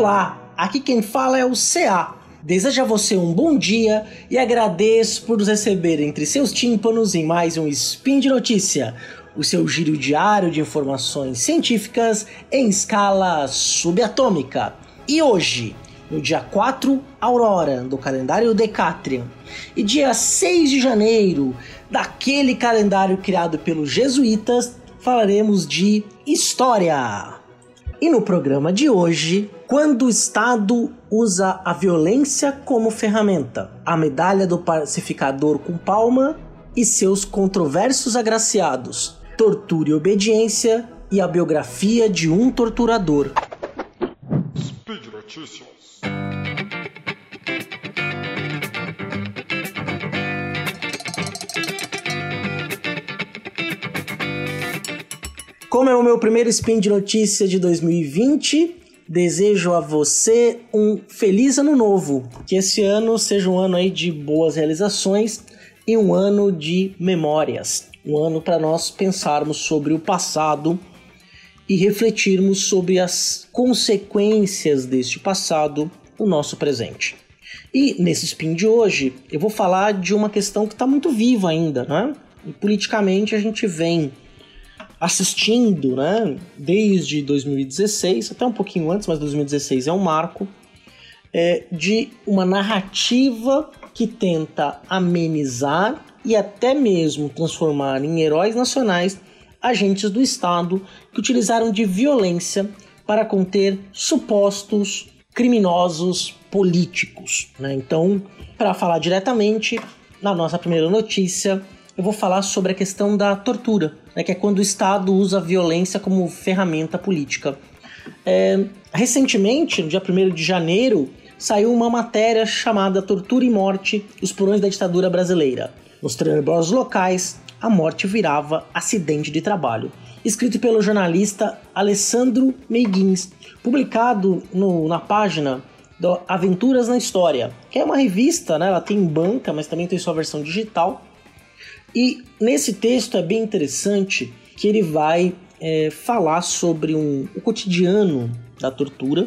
Olá, aqui quem fala é o CA. Desejo a você um bom dia e agradeço por nos receber entre seus tímpanos em mais um Spin de Notícia, o seu giro diário de informações científicas em escala subatômica. E hoje, no dia 4 Aurora do calendário Decatrian e dia 6 de janeiro daquele calendário criado pelos jesuítas, falaremos de história. E no programa de hoje, quando o Estado usa a violência como ferramenta, a medalha do pacificador com palma e seus controversos agraciados, tortura e obediência e a biografia de um torturador. Speed Notícias. Como é o meu primeiro spin de notícia de 2020, desejo a você um feliz ano novo. Que esse ano seja um ano aí de boas realizações e um ano de memórias. Um ano para nós pensarmos sobre o passado e refletirmos sobre as consequências deste passado no nosso presente. E nesse spin de hoje, eu vou falar de uma questão que está muito viva ainda, né? E politicamente a gente vem assistindo, né, desde 2016, até um pouquinho antes, mas 2016 é um marco, é, de uma narrativa que tenta amenizar e até mesmo transformar em heróis nacionais agentes do Estado que utilizaram de violência para conter supostos criminosos políticos. Né? Então, para falar diretamente, na nossa primeira notícia, eu vou falar sobre a questão da tortura, né, que é quando o Estado usa a violência como ferramenta política. É, recentemente, no dia 1 de janeiro, saiu uma matéria chamada Tortura e Morte os Porões da Ditadura Brasileira. Nos trabalhos locais, a morte virava acidente de trabalho. Escrito pelo jornalista Alessandro Meiguins, publicado no, na página do Aventuras na História, que é uma revista, né? ela tem banca, mas também tem sua versão digital, e nesse texto é bem interessante que ele vai é, falar sobre um, o cotidiano da tortura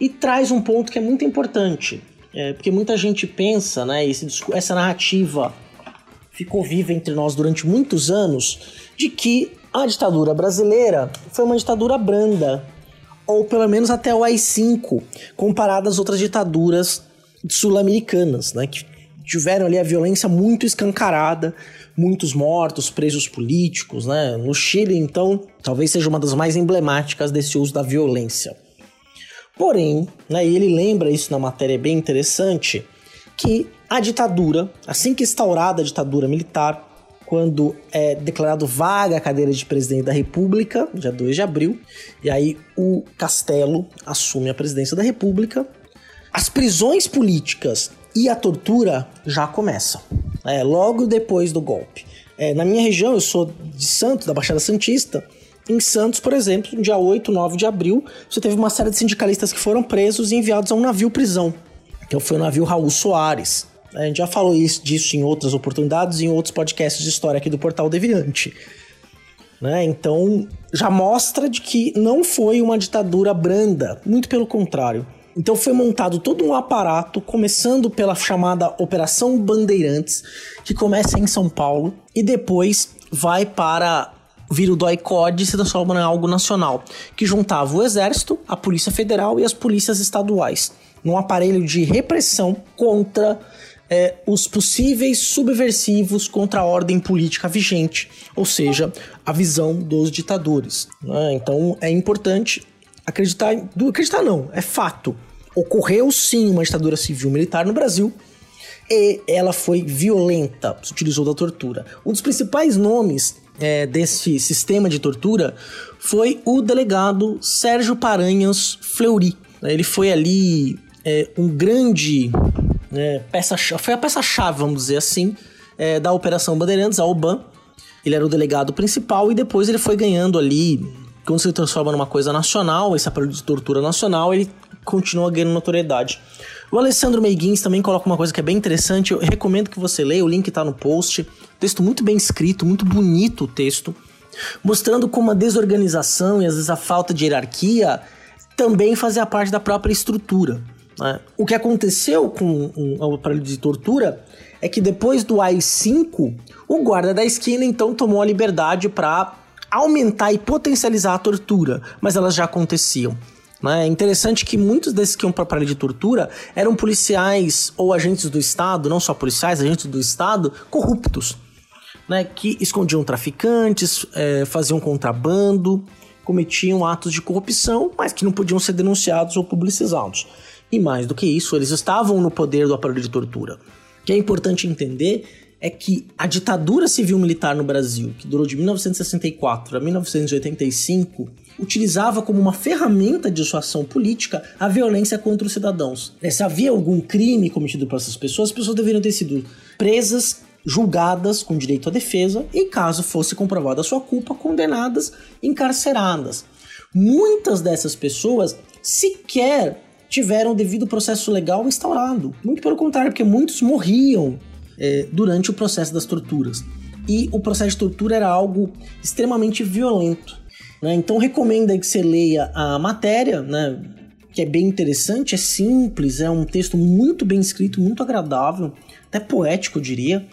e traz um ponto que é muito importante, é, porque muita gente pensa, né, esse, essa narrativa ficou viva entre nós durante muitos anos, de que a ditadura brasileira foi uma ditadura branda, ou pelo menos até o AI-5, comparada às outras ditaduras sul-americanas, né, que tiveram ali a violência muito escancarada, muitos mortos, presos políticos, né? No Chile, então, talvez seja uma das mais emblemáticas desse uso da violência. Porém, né, e ele lembra isso na matéria bem interessante, que a ditadura, assim que instaurada a ditadura militar, quando é declarado vaga a cadeira de presidente da República, dia 2 de abril, e aí o Castelo assume a presidência da República, as prisões políticas e a tortura já começam é, logo depois do golpe. É, na minha região, eu sou de Santos, da Baixada Santista. Em Santos, por exemplo, no dia 8, 9 de abril, você teve uma série de sindicalistas que foram presos e enviados a um navio prisão. Então foi o navio Raul Soares. A gente já falou isso, disso em outras oportunidades em outros podcasts de história aqui do Portal Deviante. Né? Então já mostra de que não foi uma ditadura branda, muito pelo contrário. Então foi montado todo um aparato, começando pela chamada Operação Bandeirantes, que começa em São Paulo e depois vai para vira o DOI-COD e se transforma em algo nacional, que juntava o Exército, a Polícia Federal e as polícias estaduais, num aparelho de repressão contra é, os possíveis subversivos contra a ordem política vigente, ou seja, a visão dos ditadores. Né? Então é importante acreditar, acreditar não, é fato. Ocorreu sim uma ditadura civil militar no Brasil e ela foi violenta, se utilizou da tortura. Um dos principais nomes é, desse sistema de tortura foi o delegado Sérgio Paranhos Fleury. Ele foi ali é, um grande é, peça foi a peça-chave, vamos dizer assim, é, da Operação Bandeirantes, a OBAN. Ele era o delegado principal e depois ele foi ganhando ali quando se transforma numa coisa nacional, esse aparelho de tortura nacional, ele continua ganhando notoriedade. O Alessandro Meiguins também coloca uma coisa que é bem interessante, eu recomendo que você leia, o link tá no post. Texto muito bem escrito, muito bonito o texto, mostrando como a desorganização e às vezes a falta de hierarquia também fazia parte da própria estrutura. Né? O que aconteceu com o aparelho de tortura é que depois do AI-5, o guarda da esquina então tomou a liberdade para aumentar e potencializar a tortura, mas elas já aconteciam. Né? É interessante que muitos desses que iam para a aparelho de tortura eram policiais ou agentes do Estado, não só policiais, agentes do Estado, corruptos, né? que escondiam traficantes, é, faziam contrabando, cometiam atos de corrupção, mas que não podiam ser denunciados ou publicizados. E mais do que isso, eles estavam no poder do aparelho de tortura. O que é importante entender é que a ditadura civil-militar no Brasil, que durou de 1964 a 1985, utilizava como uma ferramenta de sua ação política a violência contra os cidadãos. Se havia algum crime cometido por essas pessoas, as pessoas deveriam ter sido presas, julgadas com direito à defesa e, caso fosse comprovada a sua culpa, condenadas, encarceradas. Muitas dessas pessoas sequer tiveram o devido processo legal instaurado. Muito pelo contrário, porque muitos morriam é, durante o processo das torturas. E o processo de tortura era algo extremamente violento. Né? Então recomendo que você leia a matéria, né? que é bem interessante, é simples, é um texto muito bem escrito, muito agradável, até poético, eu diria.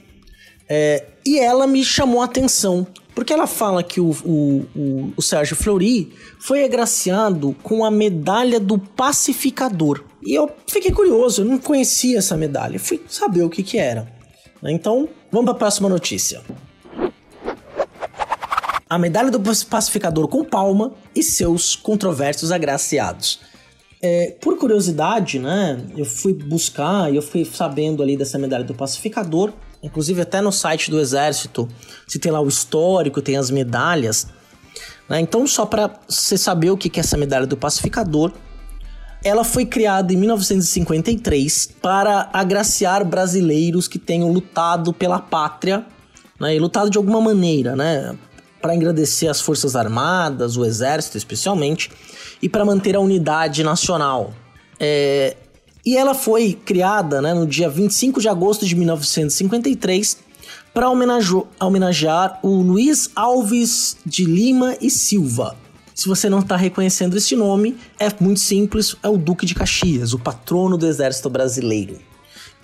É, e ela me chamou a atenção, porque ela fala que o, o, o, o Sérgio Fleury foi agraciado com a medalha do pacificador. E eu fiquei curioso, eu não conhecia essa medalha, fui saber o que, que era. Então, vamos para a próxima notícia. A medalha do pacificador com palma e seus controversos agraciados. É, por curiosidade, né, eu fui buscar e eu fui sabendo ali dessa medalha do pacificador Inclusive, até no site do Exército, se tem lá o histórico, tem as medalhas. Né? Então, só para você saber o que é essa medalha do pacificador, ela foi criada em 1953 para agraciar brasileiros que tenham lutado pela pátria né? e lutado de alguma maneira, né? Para engrandecer as Forças Armadas, o Exército especialmente, e para manter a unidade nacional. É, e ela foi criada né, no dia 25 de agosto de 1953 para homenagear o Luiz Alves de Lima e Silva. Se você não está reconhecendo este nome, é muito simples, é o Duque de Caxias, o patrono do Exército Brasileiro.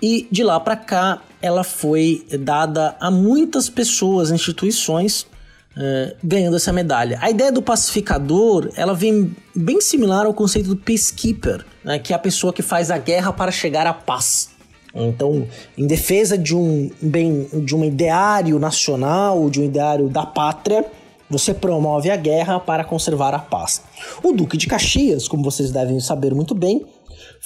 E de lá para cá, ela foi dada a muitas pessoas, instituições, uh, ganhando essa medalha. A ideia do pacificador, ela vem bem similar ao conceito do peacekeeper, né, que é a pessoa que faz a guerra para chegar à paz. Então, em defesa de um bem, de um ideário nacional, de um ideário da pátria, você promove a guerra para conservar a paz. O Duque de Caxias, como vocês devem saber muito bem,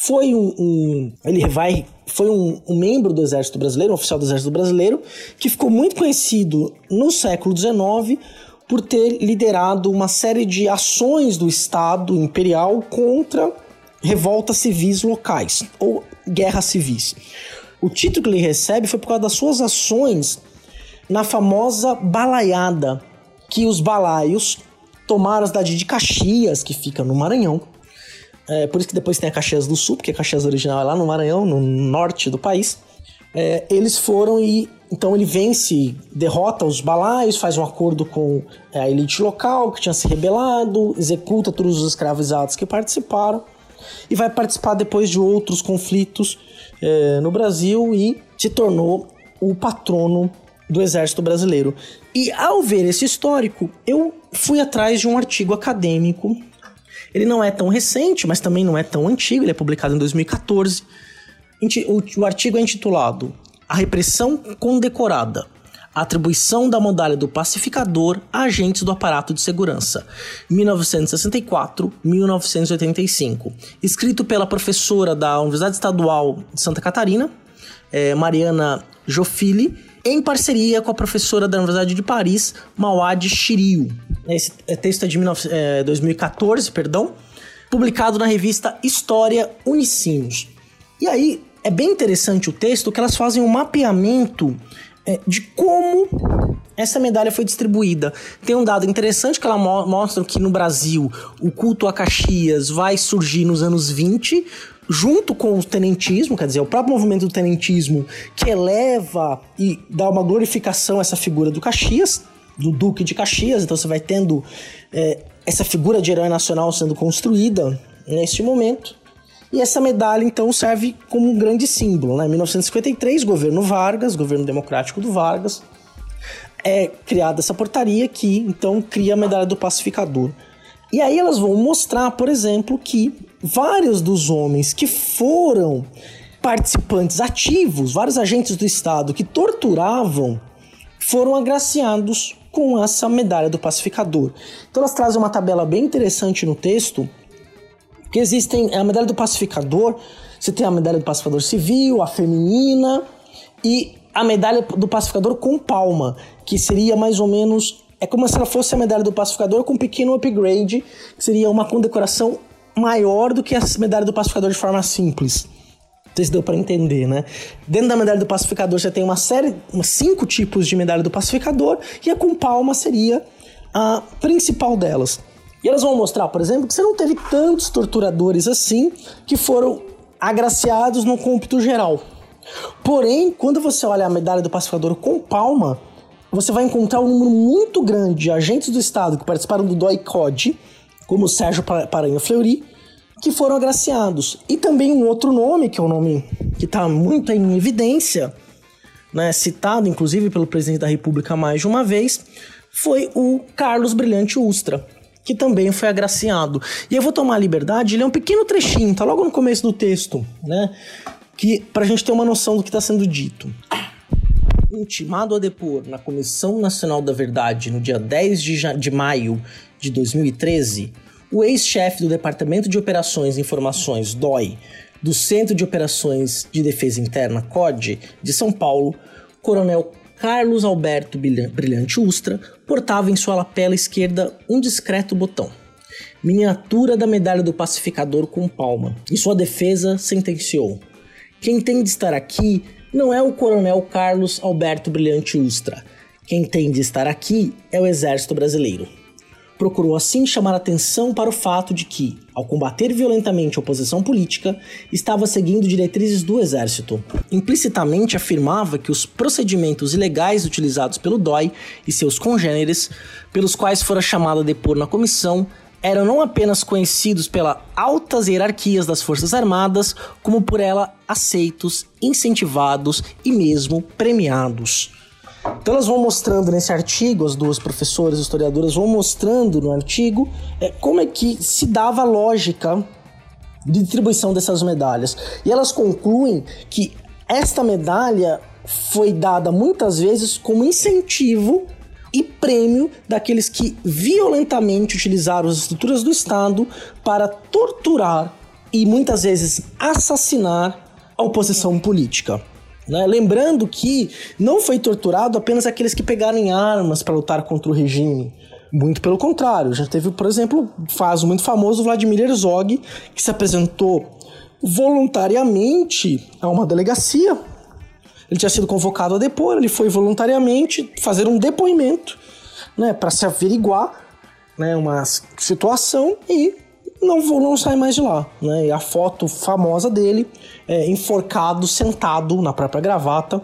foi um, um ele vai foi um, um, membro do Exército Brasileiro, um oficial do Exército Brasileiro, que ficou muito conhecido no século XIX por ter liderado uma série de ações do Estado Imperial contra revoltas civis locais ou guerras civis. O título que ele recebe foi por causa das suas ações na famosa balaiada, que os balaios tomaram a cidade de Caxias, que fica no Maranhão. É, por isso que depois tem a Caxias do Sul, porque a Caxias original é lá no Maranhão, no norte do país. É, eles foram e então ele vence, derrota os balaios, faz um acordo com é, a elite local que tinha se rebelado, executa todos os escravizados que participaram e vai participar depois de outros conflitos é, no Brasil e se tornou o patrono do Exército Brasileiro. E ao ver esse histórico, eu fui atrás de um artigo acadêmico. Ele não é tão recente, mas também não é tão antigo, ele é publicado em 2014. O, artigo é intitulado A Repressão Condecorada atribuição da medalha do pacificador a agentes do aparato de segurança, 1964-1985, escrito pela professora da Universidade Estadual de Santa Catarina, é, Mariana Jofili, em parceria com a professora da Universidade de Paris, Mawad Shiriu. Esse texto é de 19, é, 2014, perdão, publicado na revista História Unicinos. E aí, é bem interessante o texto que elas fazem um mapeamento é, de como essa medalha foi distribuída. Tem um dado interessante que ela mo mostra que no Brasil o culto a Caxias vai surgir nos anos 20, junto com o tenentismo, quer dizer, o próprio movimento do tenentismo que eleva e dá uma glorificação a essa figura do Caxias, do Duque de Caxias, então você vai tendo é, essa figura de herói nacional sendo construída neste momento. E essa medalha, então, serve como um grande símbolo. Né? Em 1953, governo Vargas, governo democrático do Vargas, é criada essa portaria que, então, cria a medalha do pacificador. E aí elas vão mostrar, por exemplo, que vários dos homens que foram participantes ativos, vários agentes do Estado que torturavam, foram agraciados com essa medalha do pacificador. Então elas trazem uma tabela bem interessante no texto, que existem a medalha do pacificador, você tem a medalha do pacificador civil, a feminina e a medalha do pacificador com palma, que seria mais ou menos é como se ela fosse a medalha do pacificador com um pequeno upgrade, que seria uma condecoração maior do que a medalha do pacificador de forma simples. Sei se deu para entender, né? Dentro da medalha do pacificador você tem uma série, cinco tipos de medalha do pacificador, e a com palma seria a principal delas. E elas vão mostrar, por exemplo, que você não teve tantos torturadores assim que foram agraciados no cômpito geral. Porém, quando você olha a medalha do pacificador com palma, você vai encontrar um número muito grande de agentes do Estado que participaram do DOI-CODE, como o Sérgio Paranha Fleury, que foram agraciados. E também um outro nome, que é um nome que está muito em evidência, né, citado inclusive pelo presidente da República mais de uma vez, foi o Carlos Brilhante Ustra, que também foi agraciado. E eu vou tomar a liberdade, ele é um pequeno trechinho, tá logo no começo do texto, né? Que pra gente ter uma noção do que está sendo dito intimado a depor na Comissão Nacional da Verdade no dia 10 de, de maio de 2013, o ex-chefe do Departamento de Operações e Informações, DOI, do Centro de Operações de Defesa Interna, COD, de São Paulo, Coronel Carlos Alberto Brilhante Ustra, portava em sua lapela esquerda um discreto botão. Miniatura da medalha do pacificador com palma. E sua defesa sentenciou: Quem tem de estar aqui não é o coronel Carlos Alberto Brilhante Ustra. Quem tem de estar aqui é o exército brasileiro. Procurou assim chamar atenção para o fato de que, ao combater violentamente a oposição política, estava seguindo diretrizes do exército. Implicitamente afirmava que os procedimentos ilegais utilizados pelo DOI e seus congêneres, pelos quais fora chamado a depor na comissão, eram não apenas conhecidos pelas altas hierarquias das Forças Armadas, como por ela aceitos, incentivados e mesmo premiados. Então elas vão mostrando nesse artigo, as duas professoras historiadoras vão mostrando no artigo é, como é que se dava a lógica de distribuição dessas medalhas. E elas concluem que esta medalha foi dada muitas vezes como incentivo e prêmio daqueles que violentamente utilizaram as estruturas do Estado para torturar e muitas vezes assassinar a oposição política. Né? Lembrando que não foi torturado apenas aqueles que pegaram em armas para lutar contra o regime. Muito pelo contrário, já teve, por exemplo, caso muito famoso Vladimir Herzog, que se apresentou voluntariamente a uma delegacia ele tinha sido convocado a depor, ele foi voluntariamente fazer um depoimento, né, para se averiguar, né, uma situação e não não sair mais de lá, né? E a foto famosa dele é, enforcado, sentado na própria gravata,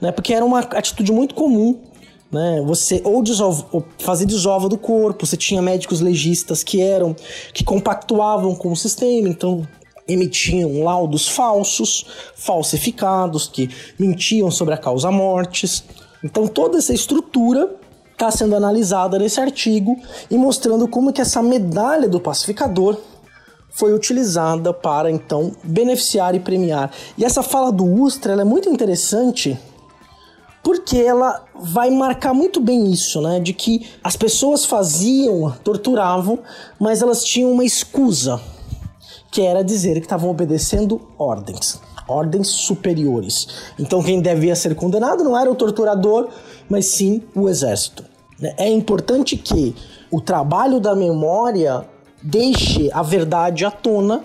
né? Porque era uma atitude muito comum, né? Você ou, desova, ou fazer desova do corpo, você tinha médicos legistas que eram que compactuavam com o sistema, então emitiam laudos falsos, falsificados, que mentiam sobre a causa mortes. Então toda essa estrutura está sendo analisada nesse artigo e mostrando como que essa medalha do pacificador foi utilizada para então beneficiar e premiar. E essa fala do Ustra é muito interessante porque ela vai marcar muito bem isso, né? De que as pessoas faziam, torturavam, mas elas tinham uma escusa que era dizer que estavam obedecendo ordens, ordens superiores. Então quem devia ser condenado não era o torturador, mas sim o exército. É importante que o trabalho da memória deixe a verdade à tona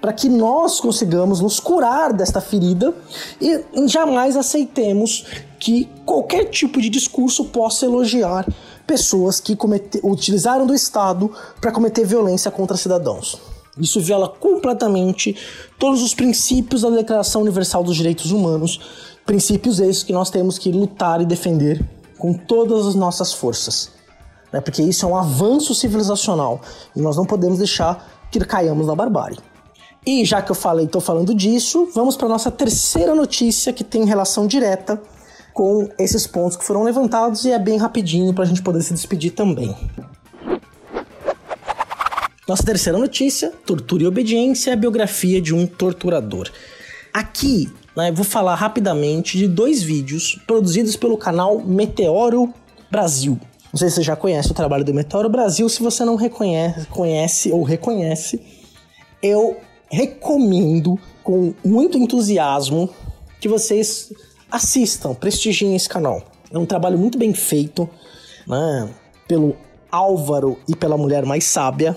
para que nós consigamos nos curar desta ferida e jamais aceitemos que qualquer tipo de discurso possa elogiar pessoas que comete, utilizaram do Estado para cometer violência contra cidadãos. Isso viola completamente todos os princípios da Declaração Universal dos Direitos Humanos, princípios esses que nós temos que lutar e defender com todas as nossas forças. Né? Porque isso é um avanço civilizacional e nós não podemos deixar que que caiamos na barbárie. E já que eu falei, estou falando disso, vamos para nossa terceira notícia que tem relação direta com esses pontos que foram levantados e é bem rapidinho para a gente poder se despedir também. Nossa terceira notícia: Tortura e Obediência é a biografia de um torturador. Aqui, né, vou falar rapidamente de dois vídeos produzidos pelo canal Meteoro Brasil. Não sei se você já conhece o trabalho do Meteoro Brasil. Se você não reconhece, conhece ou reconhece, eu recomendo com muito entusiasmo que vocês assistam, prestigiem esse canal. É um trabalho muito bem feito, né, pelo Álvaro e pela mulher mais sábia,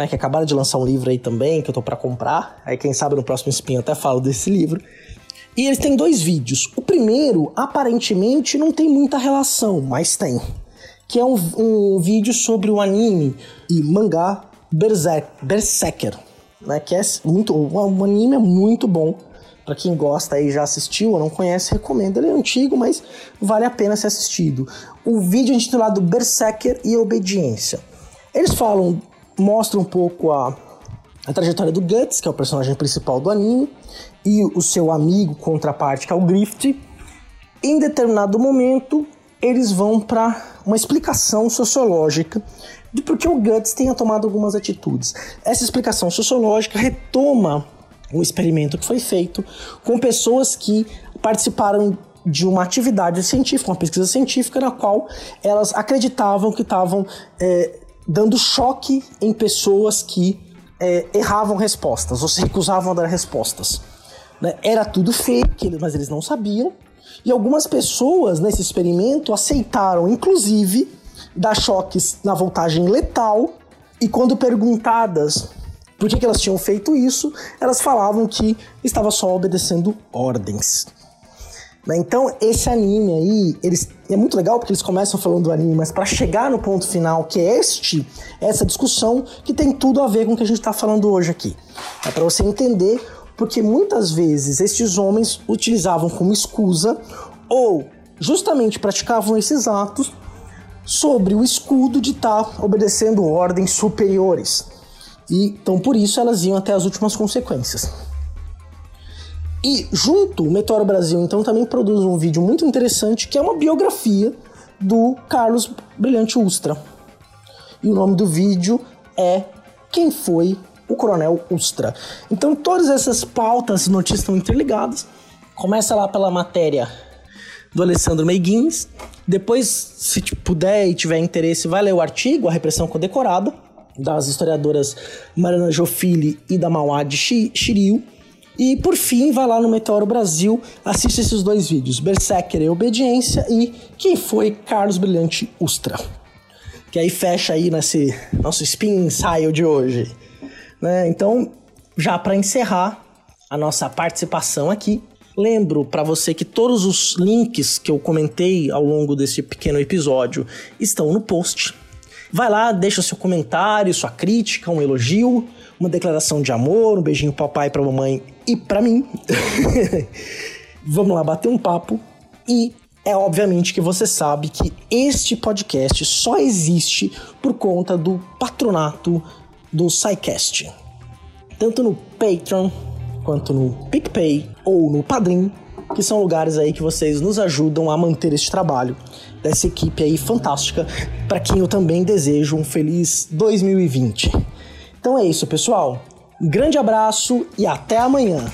né, que acabaram de lançar um livro aí também, que eu tô para comprar. Aí quem sabe no próximo spin eu até falo desse livro. E eles têm dois vídeos. O primeiro, aparentemente, não tem muita relação, mas tem. Que é um, um vídeo sobre o anime e mangá Berserk, Berserker, né? Que é muito, um anime é muito bom. Para quem gosta aí já assistiu ou não conhece, recomendo. Ele é antigo, mas vale a pena ser assistido. O vídeo é intitulado Berserker e Obediência. Eles falam mostra um pouco a, a trajetória do Guts, que é o personagem principal do anime, e o seu amigo contraparte, que é o Grift. Em determinado momento, eles vão para uma explicação sociológica de por que o Guts tenha tomado algumas atitudes. Essa explicação sociológica retoma um experimento que foi feito com pessoas que participaram de uma atividade científica, uma pesquisa científica, na qual elas acreditavam que estavam é, dando choque em pessoas que é, erravam respostas ou se recusavam a dar respostas. Né? Era tudo fake, mas eles não sabiam. E algumas pessoas nesse experimento aceitaram, inclusive, dar choques na voltagem letal. E quando perguntadas por que, que elas tinham feito isso, elas falavam que estava só obedecendo ordens. Né? Então, esse anime aí, eles, é muito legal porque eles começam falando do anime, mas para chegar no ponto final, que é este, essa discussão, que tem tudo a ver com o que a gente está falando hoje aqui. É para você entender porque muitas vezes estes homens utilizavam como escusa ou justamente praticavam esses atos sobre o escudo de estar tá obedecendo ordens superiores. E então por isso elas iam até as últimas consequências. E junto, o Meteoro Brasil então também produz um vídeo muito interessante que é uma biografia do Carlos Brilhante Ustra. E o nome do vídeo é Quem foi o Coronel Ustra? Então todas essas pautas, notícias estão interligadas. Começa lá pela matéria do Alessandro Meiguins. Depois, se puder e tiver interesse, vai ler o artigo A Repressão Condecorada, das historiadoras Mariana Jofili e da Mauad Shiryu. E por fim, vai lá no Meteoro Brasil, assiste esses dois vídeos, Berserker e Obediência e Quem foi Carlos Brilhante Ustra. Que aí fecha aí nesse nosso spin ensaio de hoje. Né? Então, já para encerrar a nossa participação aqui, lembro para você que todos os links que eu comentei ao longo desse pequeno episódio estão no post. Vai lá, deixa seu comentário, sua crítica, um elogio, uma declaração de amor, um beijinho papai para mamãe e para mim. Vamos lá bater um papo e é obviamente que você sabe que este podcast só existe por conta do patronato do SciCast. Tanto no Patreon, quanto no PicPay ou no Padrim, que são lugares aí que vocês nos ajudam a manter este trabalho dessa equipe aí fantástica, para quem eu também desejo um feliz 2020. Então é isso, pessoal. Um grande abraço e até amanhã.